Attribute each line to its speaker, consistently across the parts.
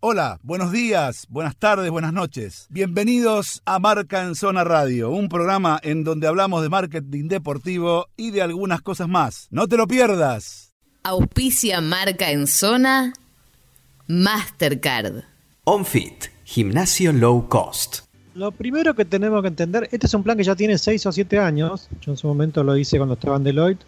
Speaker 1: Hola, buenos días, buenas tardes, buenas noches. Bienvenidos a Marca en Zona Radio, un programa en donde hablamos de marketing deportivo y de algunas cosas más. No te lo pierdas.
Speaker 2: Auspicia Marca en Zona Mastercard.
Speaker 3: OnFit, gimnasio low cost.
Speaker 4: Lo primero que tenemos que entender, este es un plan que ya tiene 6 o 7 años. Yo en su momento lo hice cuando estaba en Deloitte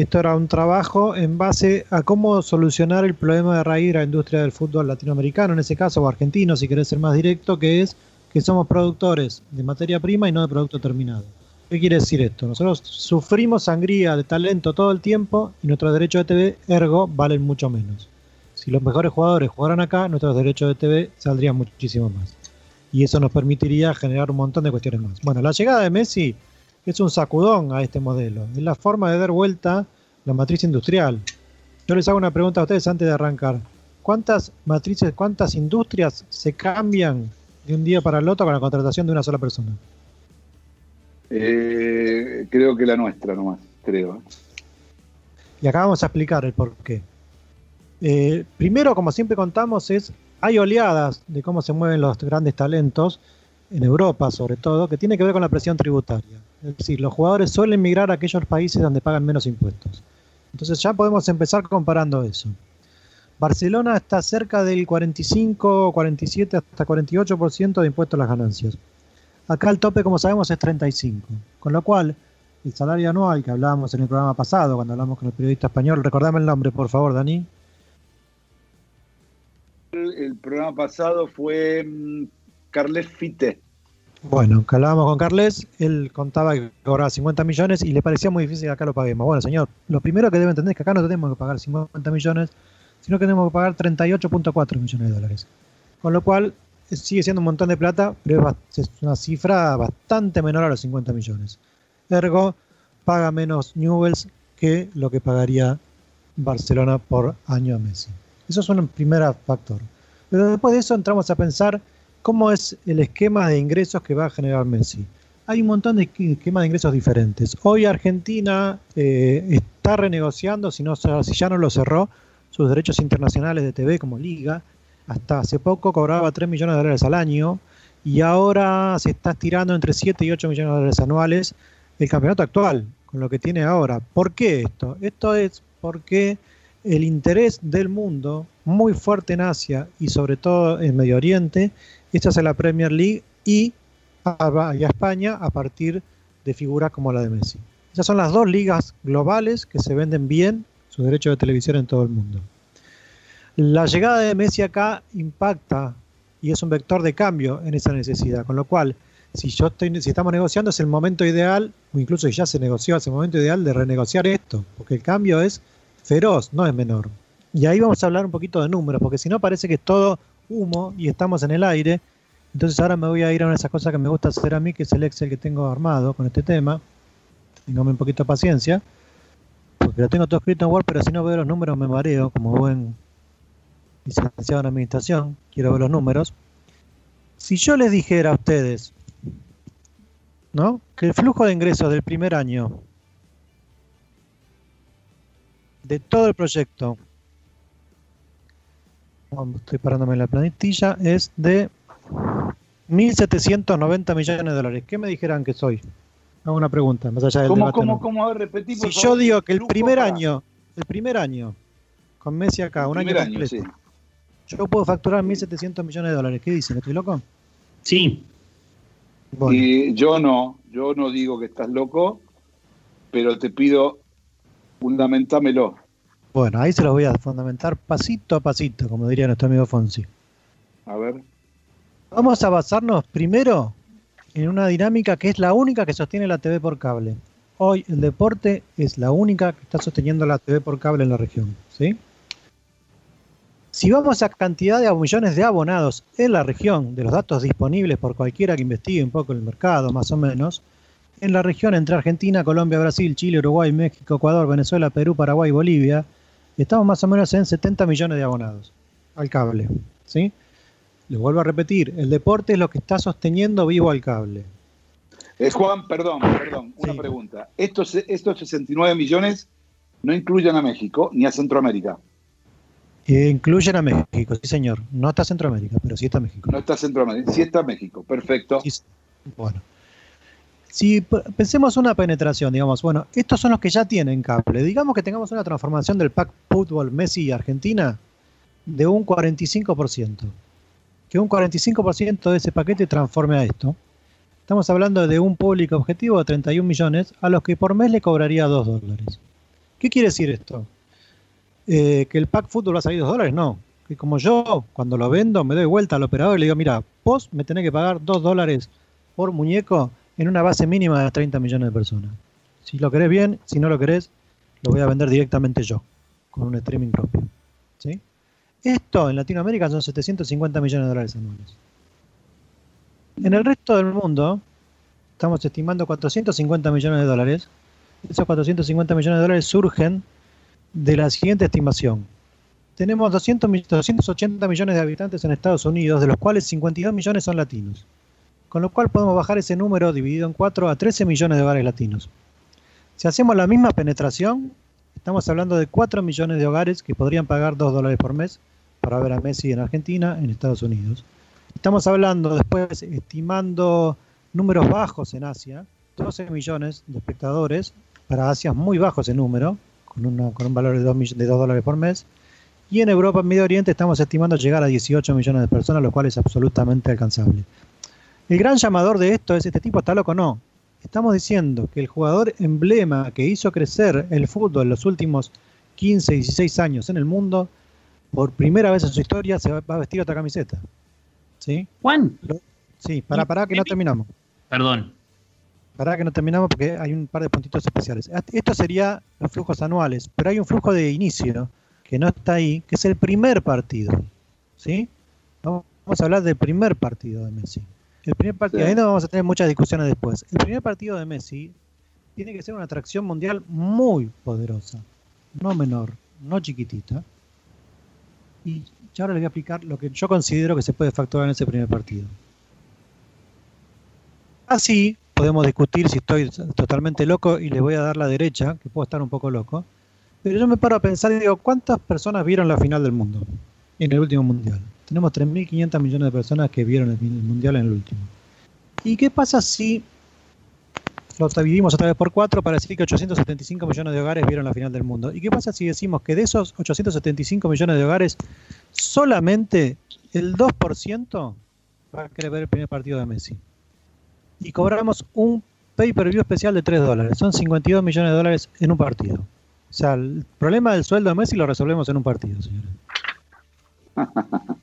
Speaker 4: esto era un trabajo en base a cómo solucionar el problema de raíz de la industria del fútbol latinoamericano, en ese caso, o argentino, si querés ser más directo, que es que somos productores de materia prima y no de producto terminado. ¿Qué quiere decir esto? Nosotros sufrimos sangría de talento todo el tiempo y nuestros derechos de TV, ergo, valen mucho menos. Si los mejores jugadores jugaran acá, nuestros derechos de TV saldrían muchísimo más. Y eso nos permitiría generar un montón de cuestiones más. Bueno, la llegada de Messi es un sacudón a este modelo. Es la forma de dar vuelta la matriz industrial. Yo les hago una pregunta a ustedes antes de arrancar. ¿Cuántas matrices, cuántas industrias se cambian de un día para el otro con la contratación de una sola persona?
Speaker 5: Eh, creo que la nuestra nomás, creo.
Speaker 4: Y acá vamos a explicar el por qué. Eh, primero, como siempre contamos, es hay oleadas de cómo se mueven los grandes talentos en Europa sobre todo, que tiene que ver con la presión tributaria. Es decir, los jugadores suelen migrar a aquellos países donde pagan menos impuestos. Entonces ya podemos empezar comparando eso. Barcelona está cerca del 45, 47, hasta 48% de impuestos a las ganancias. Acá el tope, como sabemos, es 35. Con lo cual, el salario anual que hablábamos en el programa pasado, cuando hablamos con el periodista español, recordame el nombre, por favor, Dani.
Speaker 5: El, programa pasado fue mm, Carles Fite.
Speaker 4: Bueno, que hablábamos con Carles, él contaba que cobraba 50 millones y le parecía muy difícil que acá lo paguemos. Bueno, señor, lo primero que debe entender es que acá no tenemos que pagar 50 millones, sino que tenemos que pagar 38.4 millones de dólares. Con lo cual, sigue siendo un montón de plata, pero es una cifra bastante menor a los 50 millones. Ergo, paga menos Newells que lo que pagaría Barcelona por año a Messi. Eso es un primer factor. Pero después de eso entramos a pensar ¿Cómo es el esquema de ingresos que va a generar Messi? Hay un montón de esquemas de ingresos diferentes. Hoy Argentina eh, está renegociando, si, no, si ya no lo cerró, sus derechos internacionales de TV como liga. Hasta hace poco cobraba 3 millones de dólares al año y ahora se está estirando entre 7 y 8 millones de dólares anuales el campeonato actual, con lo que tiene ahora. ¿Por qué esto? Esto es porque el interés del mundo, muy fuerte en Asia y sobre todo en Medio Oriente, es la Premier League y a, España a partir de figuras como la de Messi. Esas son las dos ligas globales que se venden bien sus derechos de televisión en todo el mundo. La llegada de Messi acá impacta y es un vector de cambio en esa necesidad, con lo cual si yo estoy, si estamos negociando es el momento ideal, o incluso ya se negoció, es el momento ideal de renegociar esto, porque el cambio es feroz, no es menor. Y ahí vamos a hablar un poquito de números, porque si no parece que es todo humo y estamos en el aire. Entonces ahora me voy a ir a una de esas cosas que me gusta hacer a mí, que es el Excel que tengo armado con este tema. Tengame un poquito de paciencia, porque lo tengo todo escrito en Word, pero si no veo los números me mareo, como buen licenciado en administración, quiero ver los números. Si yo les dijera a ustedes, ¿no? Que el flujo de ingresos del primer año de todo el proyecto estoy parándome en la planetilla, es de 1.790 millones de dólares. ¿Qué me dijeran que soy? Hago una pregunta, más allá del
Speaker 5: ¿Cómo, ¿Cómo, cómo? si
Speaker 4: yo digo que el primer año, el primer año, con Messi acá, un año completo, yo puedo facturar 1.700 millones de dólares. ¿Qué dicen? ¿Estoy loco?
Speaker 6: Sí.
Speaker 5: Y yo no, yo no digo que estás loco, pero te pido, fundamentámelo.
Speaker 4: Bueno, ahí se los voy a fundamentar pasito a pasito, como diría nuestro amigo Fonsi.
Speaker 5: A ver.
Speaker 4: Vamos a basarnos primero en una dinámica que es la única que sostiene la TV por cable. Hoy el deporte es la única que está sosteniendo la TV por cable en la región. ¿sí? Si vamos a cantidad de millones de abonados en la región, de los datos disponibles por cualquiera que investigue un poco el mercado, más o menos, en la región entre Argentina, Colombia, Brasil, Chile, Uruguay, México, Ecuador, Venezuela, Perú, Paraguay y Bolivia, estamos más o menos en 70 millones de abonados al cable. ¿sí? Les vuelvo a repetir, el deporte es lo que está sosteniendo vivo al cable.
Speaker 5: Eh, Juan, perdón, perdón, una pregunta. Estos, estos 69 millones no incluyen a México ni a Centroamérica.
Speaker 4: incluyen a México, sí señor. No está Centroamérica, pero sí está México.
Speaker 5: No está Centroamérica, sí está México, perfecto.
Speaker 4: bueno. Si pensemos una penetración, digamos, bueno, estos son los que ya tienen cable. Digamos que tengamos una transformación del pack fútbol Messi Argentina de un 45%. Que un 45% de ese paquete transforme a esto. Estamos hablando de un público objetivo de 31 millones a los que por mes le cobraría 2 dólares. ¿Qué quiere decir esto? Eh, que el pack fútbol va a salir 2 dólares, no. Que como yo, cuando lo vendo, me doy vuelta al operador y le digo, mira, vos me tenés que pagar 2 dólares por muñeco en una base mínima de 30 millones de personas. Si lo querés bien, si no lo querés, lo voy a vender directamente yo, con un streaming propio. ¿Sí? Esto en Latinoamérica son 750 millones de dólares anuales. En el resto del mundo, estamos estimando 450 millones de dólares. Esos 450 millones de dólares surgen de la siguiente estimación. Tenemos 200, 280 millones de habitantes en Estados Unidos, de los cuales 52 millones son latinos. Con lo cual podemos bajar ese número dividido en 4 a 13 millones de hogares latinos. Si hacemos la misma penetración, estamos hablando de 4 millones de hogares que podrían pagar 2 dólares por mes para ver a Messi en Argentina, en Estados Unidos. Estamos hablando después, estimando números bajos en Asia, 12 millones de espectadores, para Asia es muy bajo ese número, con, un valor de 2, de 2 dólares por mes. Y en Europa, en Medio Oriente, estamos estimando llegar a 18 millones de personas, lo cual es absolutamente alcanzable. El gran llamador de esto es, ¿este tipo está loco? No. Estamos diciendo que el jugador emblema que hizo crecer el fútbol en los últimos 15, 16 años en el mundo, por primera vez en su historia se va a vestir otra camiseta. ¿Sí?
Speaker 6: ¿Juan?
Speaker 4: Sí, para, para que no terminamos.
Speaker 6: Perdón.
Speaker 4: Para que no terminamos porque hay un par de puntitos especiales. Esto sería los flujos anuales, pero hay un flujo de inicio que no está ahí, que es el primer partido. ¿Sí? Vamos a hablar del primer partido de Messi. El primer partido, ahí no vamos a tener muchas discusiones después. El primer partido de Messi tiene que ser una atracción mundial muy poderosa, no menor, no chiquitita. Y ahora les voy a explicar lo que yo considero que se puede facturar en ese primer partido. Así podemos discutir si estoy totalmente loco y les voy a dar la derecha, que puedo estar un poco loco. Pero yo me paro a pensar y digo, ¿cuántas personas vieron la final del mundo en el último mundial? Tenemos 3.500 millones de personas que vieron el mundial en el último. ¿Y qué pasa si lo dividimos otra vez por cuatro para decir que 875 millones de hogares vieron la final del mundo. ¿Y qué pasa si decimos que de esos 875 millones de hogares, solamente el 2% va a querer ver el primer partido de Messi? Y cobramos un pay-per-view especial de 3 dólares. Son 52 millones de dólares en un partido. O sea, el problema del sueldo de Messi lo resolvemos en un partido, señores.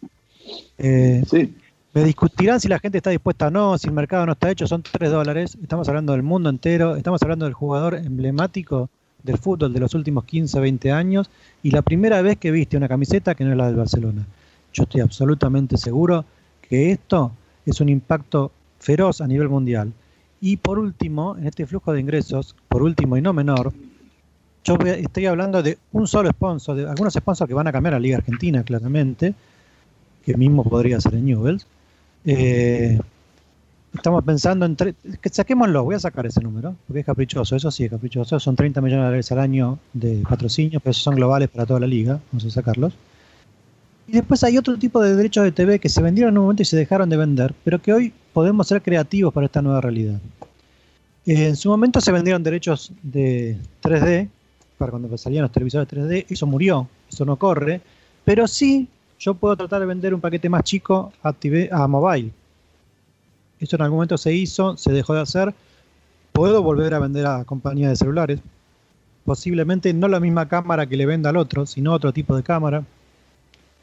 Speaker 4: Eh, sí. Me discutirán si la gente está dispuesta o no, si el mercado no está hecho, son 3 dólares. Estamos hablando del mundo entero, estamos hablando del jugador emblemático del fútbol de los últimos 15, 20 años y la primera vez que viste una camiseta que no es la del Barcelona. Yo estoy absolutamente seguro que esto es un impacto feroz a nivel mundial. Y por último, en este flujo de ingresos, por último y no menor, yo estoy hablando de un solo sponsor, de algunos sponsors que van a cambiar a la Liga Argentina, claramente, que mismo podría ser en Newells, eh, estamos pensando en. Que saquémoslo, voy a sacar ese número, porque es caprichoso, eso sí es caprichoso. Son 30 millones de dólares al año de patrocinio, pero esos son globales para toda la liga, vamos a sacarlos. Y después hay otro tipo de derechos de TV que se vendieron en un momento y se dejaron de vender, pero que hoy podemos ser creativos para esta nueva realidad. Eh, en su momento se vendieron derechos de 3D, para cuando salían los televisores 3D, eso murió, eso no corre, pero sí yo puedo tratar de vender un paquete más chico a, a mobile. Esto en algún momento se hizo, se dejó de hacer. Puedo volver a vender a compañías de celulares. Posiblemente no la misma cámara que le venda al otro, sino otro tipo de cámara.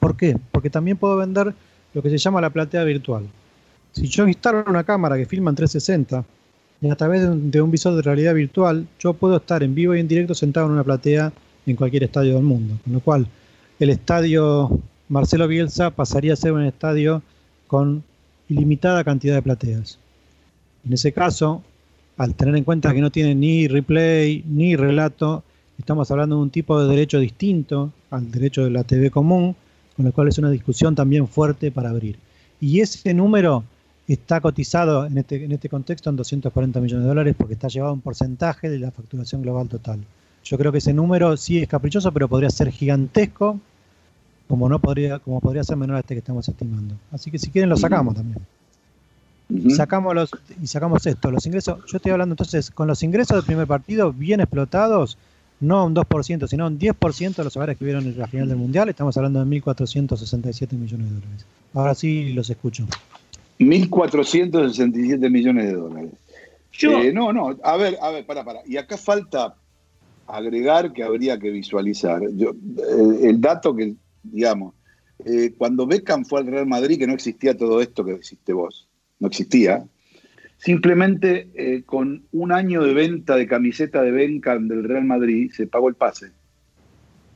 Speaker 4: ¿Por qué? Porque también puedo vender lo que se llama la platea virtual. Si yo instalo una cámara que filma en 360 y a través de un visor de realidad virtual, yo puedo estar en vivo y en directo sentado en una platea en cualquier estadio del mundo. Con lo cual, el estadio Marcelo Bielsa pasaría a ser un estadio con ilimitada cantidad de plateas. En ese caso, al tener en cuenta que no tiene ni replay ni relato, estamos hablando de un tipo de derecho distinto al derecho de la TV común, con lo cual es una discusión también fuerte para abrir. Y ese número está cotizado en este, en este contexto en 240 millones de dólares porque está llevado un porcentaje de la facturación global total. Yo creo que ese número sí es caprichoso, pero podría ser gigantesco como no podría, como podría ser menor a este que estamos estimando. Así que si quieren lo sacamos también. Sacamos los, y sacamos esto, los ingresos, yo estoy hablando entonces, con los ingresos del primer partido bien explotados, no un 2%, sino un 10% de los hogares que vieron en la final del Mundial, estamos hablando de 1.467 millones de dólares. Ahora sí los escucho.
Speaker 5: 1.467 millones de dólares. Eh, no, no, a ver, a ver, para, para. Y acá falta agregar que habría que visualizar. Yo, eh, el dato que, digamos, eh, cuando Beckham fue al Real Madrid, que no existía todo esto que existe vos no existía. Simplemente eh, con un año de venta de camiseta de Beckham del Real Madrid se pagó el pase.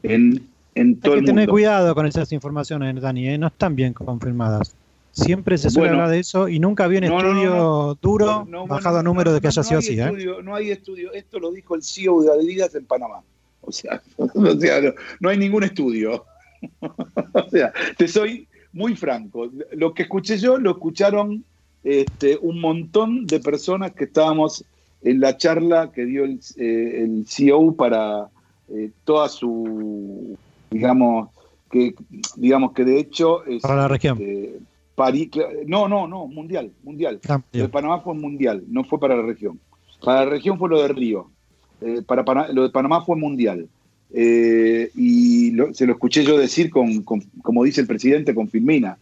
Speaker 5: En, en todo
Speaker 4: Hay
Speaker 5: que
Speaker 4: tener cuidado con esas informaciones, Dani, ¿eh? no están bien confirmadas. Siempre se suele hablar de eso y nunca había un estudio duro bajado a número de que haya sido así.
Speaker 5: ¿eh? No hay estudio, esto lo dijo el CEO de Adidas en Panamá. O sea, no, hay ningún estudio. o sea, te soy muy franco. Lo que escuché yo lo escucharon este, un montón de personas que estábamos en la charla que dio el, eh, CEO para eh, toda su, digamos, que digamos que de hecho es,
Speaker 4: para la región.
Speaker 5: Este, no, no, no, mundial, mundial. Ah, lo de Panamá fue mundial, no fue para la región. Para la región fue lo de Río. Eh, para, lo de Panamá fue mundial. Y se lo escuché yo decir con, como dice el presidente, con Filmina.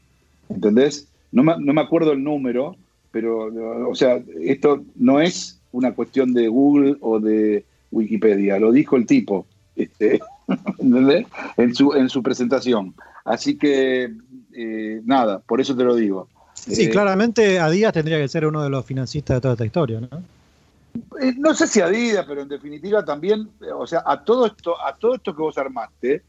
Speaker 5: ¿Entendés? No me, acuerdo el número, pero, o sea, esto no es una cuestión de Google o de Wikipedia, lo dijo el tipo este, en, su, en su presentación. Así que, eh, nada, por eso te lo digo.
Speaker 4: Sí, eh, claramente Adidas tendría que ser uno de los financistas de toda esta historia, ¿no?
Speaker 5: Eh, no sé si Adidas, pero en definitiva también, o sea, a todo esto, a todo esto que vos armaste,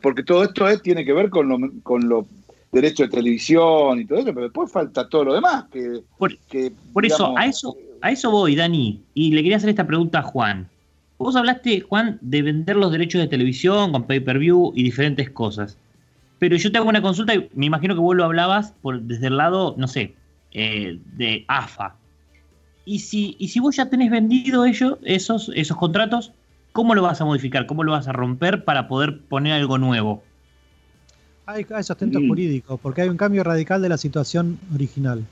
Speaker 5: porque todo esto es, tiene que ver con lo, con lo derecho de televisión y todo eso, pero después falta todo lo demás. Que,
Speaker 6: por, por eso, a eso, a eso voy, Dani, y le quería hacer esta pregunta a Juan. Vos hablaste, Juan, de vender los derechos de televisión con pay-per-view y diferentes cosas. Pero yo te hago una consulta y me imagino que vos lo hablabas por, desde el lado, no sé, eh, de AFA. Y si, y si vos ya tenés vendido ellos, esos, esos contratos, ¿cómo lo vas a modificar? ¿Cómo lo vas a romper para poder poner algo nuevo?
Speaker 4: Hay, sustento jurídico, porque hay un cambio radical de la situación original.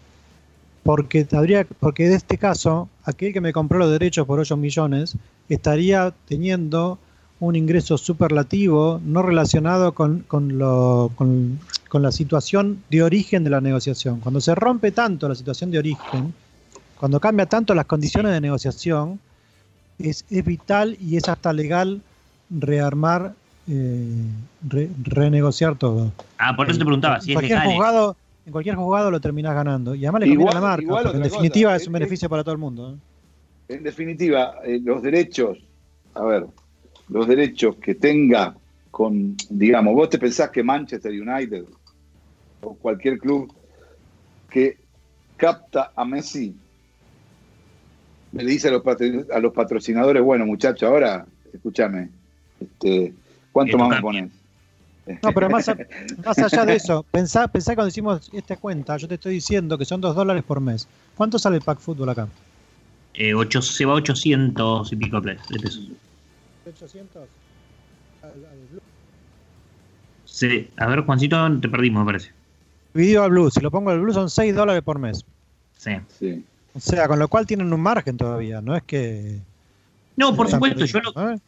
Speaker 4: Porque, habría, porque de este caso, aquel que me compró los derechos por 8 millones estaría teniendo un ingreso superlativo no relacionado con, con, lo, con, con, la situación de origen de la negociación. Cuando se rompe tanto la situación de origen, cuando cambia tanto las condiciones de negociación, es, es vital y es hasta legal rearmar eh, renegociar todo.
Speaker 6: Ah, por eso te preguntaba.
Speaker 4: Si en, cualquier jugado, en cualquier jugado lo terminás ganando. Y además le conviene a la marca. en definitiva es un beneficio para todo el mundo.
Speaker 5: ¿eh? En definitiva, eh, los derechos, a ver, los derechos que tenga con, digamos, vos te pensás que Manchester United o cualquier club que capta a Messi le dice a los, a los patrocinadores, bueno muchachos, ahora escúchame, este, ¿Cuánto más me pones?
Speaker 4: No, pero más, allá de eso, pensá, pensá cuando hicimos esta cuenta, yo te estoy diciendo que son 2 dólares por mes. ¿Cuánto sale el pack fútbol acá?
Speaker 6: Eh, se va 800 y pico de pesos. ¿800? Sí, a ver, Juancito, te perdimos, me parece.
Speaker 4: Video al Blue, si lo pongo al Blue son 6 dólares por mes.
Speaker 6: Sí. sí.
Speaker 4: O sea, con lo cual tienen un margen todavía, no es que
Speaker 6: no, por supuesto, yo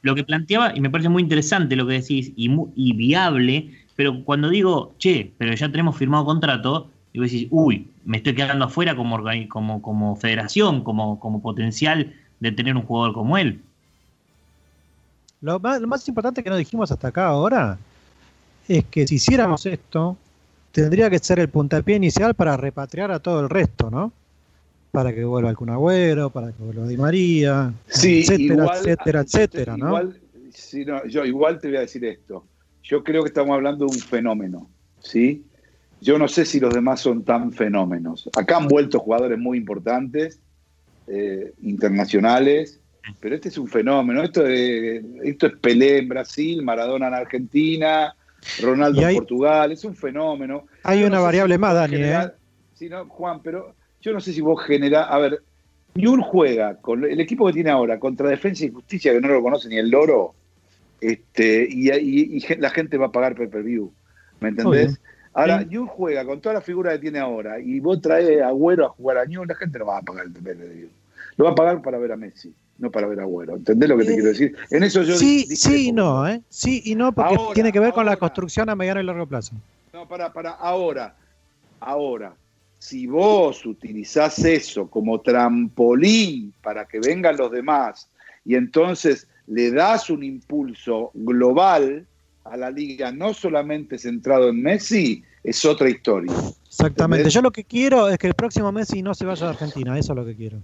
Speaker 6: lo, que planteaba, y me parece muy interesante lo que decís, y, viable, pero cuando digo, che, pero ya tenemos firmado contrato, y vos decís, uy, me estoy quedando afuera como, como, como federación, como, como potencial de tener un jugador como él.
Speaker 4: Lo más, lo más importante que nos dijimos hasta acá ahora es que si hiciéramos esto, tendría que ser el puntapié inicial para repatriar a todo el resto, ¿no? Para que vuelva el Cunagüero, para que vuelva Di María, etcétera, etcétera, etcétera, ¿no?
Speaker 5: Igual, Yo igual te voy a decir esto. Yo creo que estamos hablando de un fenómeno, ¿sí? Yo no sé si los demás son tan fenómenos. Acá han vuelto jugadores muy importantes, eh, internacionales, pero este es un fenómeno. Esto, esto es Pelé en Brasil, Maradona en Argentina, Ronaldo en Portugal, es un fenómeno.
Speaker 4: Hay una variable más, Dani. ¿eh?
Speaker 5: no, Juan, pero yo no sé si vos generás, a ver, un juega con el equipo que tiene ahora contra Defensa y Justicia, que no lo conoce ni el loro, este, y, la gente va a pagar pay per view. ¿Me entendés? Ahora, New juega con toda la figura que tiene ahora y vos traes a Agüero a jugar a New, la gente no va a pagar el de Lo va a pagar para ver a Messi, no para ver a Agüero. ¿Entendés lo que te quiero decir? En eso yo
Speaker 4: Sí, sí y no, ¿eh? Sí y no, porque tiene que ver con la construcción a mediano y largo plazo.
Speaker 5: No, para, para, ahora, ahora, si vos utilizás eso como trampolín para que vengan los demás y entonces le das un impulso global a la liga, no solamente centrado en Messi, es otra historia.
Speaker 4: Exactamente. Yo lo que quiero es que el próximo Messi no se vaya a Argentina, eso es lo que quiero.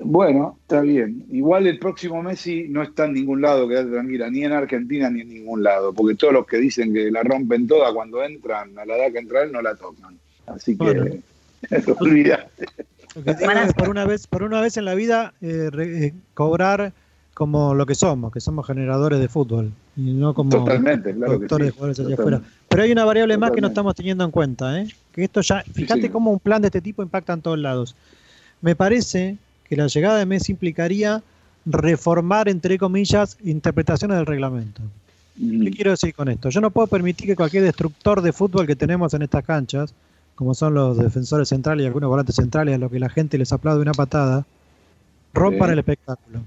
Speaker 5: Bueno, está bien. Igual el próximo Messi no está en ningún lado, quédate tranquila, ni en Argentina ni en ningún lado, porque todos los que dicen que la rompen toda cuando entran, a la edad que entran, no la tocan. Así que, olvídate.
Speaker 4: por una vez, por una vez en la vida, eh, eh, cobrar como lo que somos, que somos generadores de fútbol y no como
Speaker 5: Totalmente,
Speaker 4: productores de jugadores allá afuera. Pero hay una variable más que no estamos teniendo en cuenta, ¿eh? que esto ya, fíjate cómo un plan de este tipo impacta en todos lados. Me parece que la llegada de Messi implicaría reformar, entre comillas, interpretaciones del reglamento. ¿Qué quiero decir con esto? Yo no puedo permitir que cualquier destructor de fútbol que tenemos en estas canchas, como son los defensores centrales y algunos volantes centrales, a lo que la gente les aplaude una patada, rompan el espectáculo.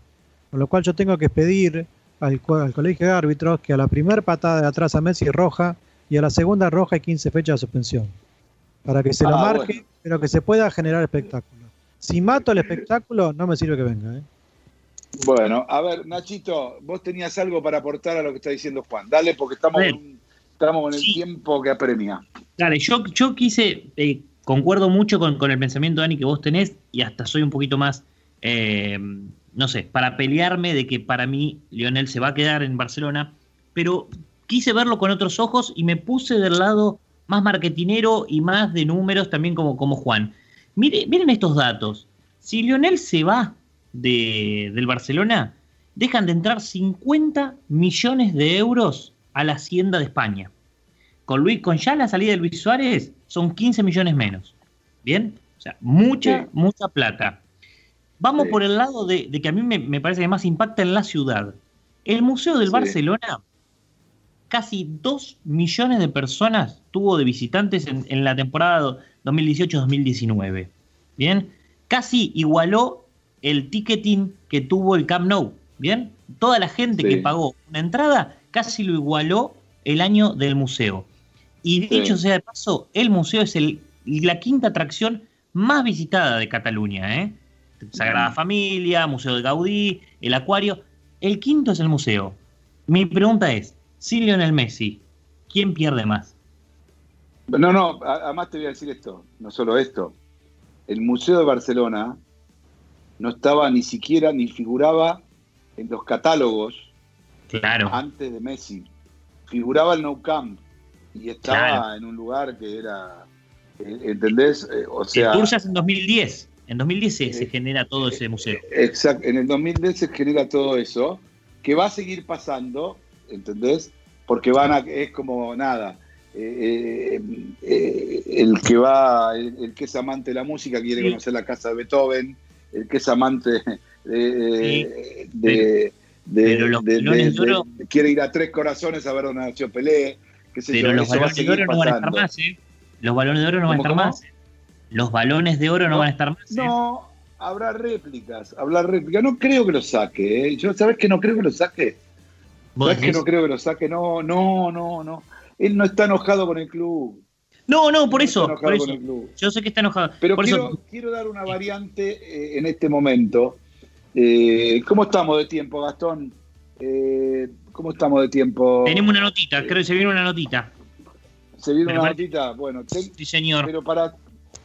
Speaker 4: Con lo cual yo tengo que pedir al, colegio de árbitros que a la primera patada de atrás a Messi roja y a la segunda roja y 15 fechas de suspensión. Para que se lo ah, marque, pero que se pueda generar espectáculo. Si mato el espectáculo, no me sirve que venga. ¿eh?
Speaker 5: Bueno, a ver, Nachito, vos tenías algo para aportar a lo que está diciendo Juan. Dale, porque estamos, estamos con el tiempo que apremia.
Speaker 6: Dale, yo, yo quise, eh, concuerdo mucho con, el pensamiento, Dani, que vos tenés, y hasta soy un poquito más eh, no sé, para pelearme de que para mí Lionel se va a quedar en Barcelona, pero quise verlo con otros ojos y me puse del lado más marketinero y más de números también como, como Juan. miren estos datos. Si Lionel se va de, del Barcelona, dejan de entrar 50 millones de euros a la hacienda de España. Con, Luis, con ya la salida de Luis Suárez son 15 millones menos. ¿Bien? O sea, mucha, mucha plata. Vamos por el lado de, que a mí me, parece que más impacta en la ciudad. El Museo del Barcelona, casi 2 millones de personas tuvo de visitantes en, la temporada 2018-2019. Bien, casi igualó el ticketing que tuvo el Camp Nou. Bien, toda la gente que pagó una entrada casi lo igualó el año del museo. Y dicho sea de paso, el museo es el, la quinta atracción más visitada de Cataluña. ¿eh? Sagrada Familia, Museo de Gaudí, el Acuario. El quinto es el museo. Mi pregunta es, si Lionel Messi, ¿quién pierde más?
Speaker 5: No, no, además te voy a decir esto, no solo esto. El Museo de Barcelona no estaba ni siquiera ni figuraba en los catálogos
Speaker 6: claro.
Speaker 5: antes de Messi. Figuraba el Nou Camp y estaba en un lugar que era, eh, ¿entendés?
Speaker 6: Eh, o sea, en 2010. En 2010 se, genera todo ese museo.
Speaker 5: Exacto, en el 2010 se genera todo eso, que va a seguir pasando, ¿entendés? Porque van a, es como nada. Eh, eh, eh, el que va, el, que es amante de la música quiere conocer la casa de Beethoven, el que es amante de, quiere ir a tres corazones a ver dónde nació Pelé,
Speaker 6: pero los balones de oro no van a estar más, ¿eh? Los balones de oro no van a estar más los balones de oro no, van a estar más.
Speaker 5: ¿eh? No, habrá réplicas, habrá réplicas. No creo que lo saque, ¿eh? Yo, ¿sabes que no creo que lo saque? ¿Sabes que no creo que lo saque? No, no, no, no. Él no está enojado con el club.
Speaker 6: No, no, por eso. Por eso. Yo sé que está enojado.
Speaker 5: Pero quiero, dar una variante eh, en este momento. Eh, ¿Cómo estamos de tiempo, Gastón? ¿Cómo estamos de tiempo?
Speaker 6: Tenemos una notita, creo que se viene una notita.
Speaker 5: ¿Se viene una notita? Bueno,
Speaker 6: sí, señor.
Speaker 5: Pero para,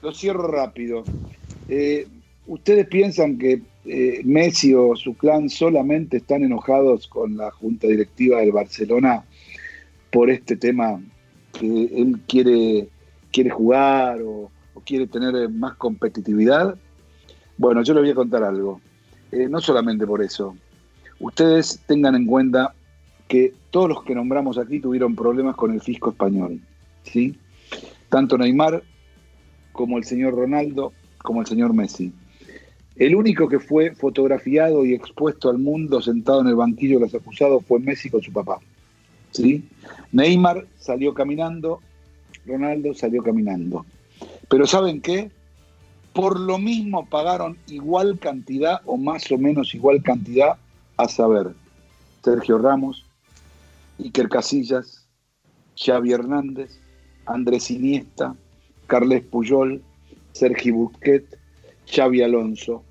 Speaker 5: lo cierro rápido. Eh, ¿Ustedes piensan que eh, Messi o su clan solamente están enojados con la junta directiva del Barcelona por este tema que él quiere, quiere jugar o, quiere tener más competitividad? Bueno, yo les voy a contar algo. Eh, no solamente por eso. Ustedes tengan en cuenta que todos los que nombramos aquí tuvieron problemas con el fisco español. ¿sí? Tanto Neymar como el señor Ronaldo, como el señor Messi. El único que fue fotografiado y expuesto al mundo sentado en el banquillo de los acusados fue Messi con su papá. ¿sí? Neymar salió caminando Ronaldo salió caminando. Pero ¿saben qué? Por lo mismo pagaron igual cantidad o más o menos igual cantidad, a saber, Sergio Ramos, Iker Casillas, Xavi Hernández, Andrés Iniesta, Carles Puyol, Sergi Busquet, Xavi Alonso,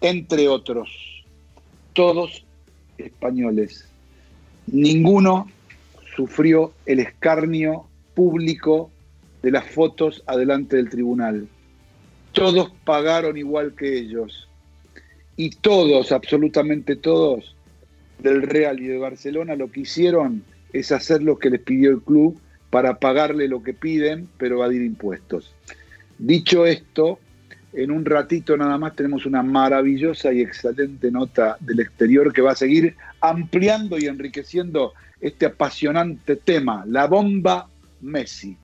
Speaker 5: entre otros, todos españoles. Ninguno sufrió el escarnio público de las fotos adelante del tribunal. Todos pagaron igual que ellos. Y todos, absolutamente todos, del Real y de Barcelona lo que hicieron es hacer lo que les pidió el club para pagarle lo que piden, pero evadir impuestos. Dicho esto, en un ratito nada más tenemos una maravillosa y excelente nota del exterior que va a seguir ampliando y enriqueciendo este apasionante tema, la bomba Messi.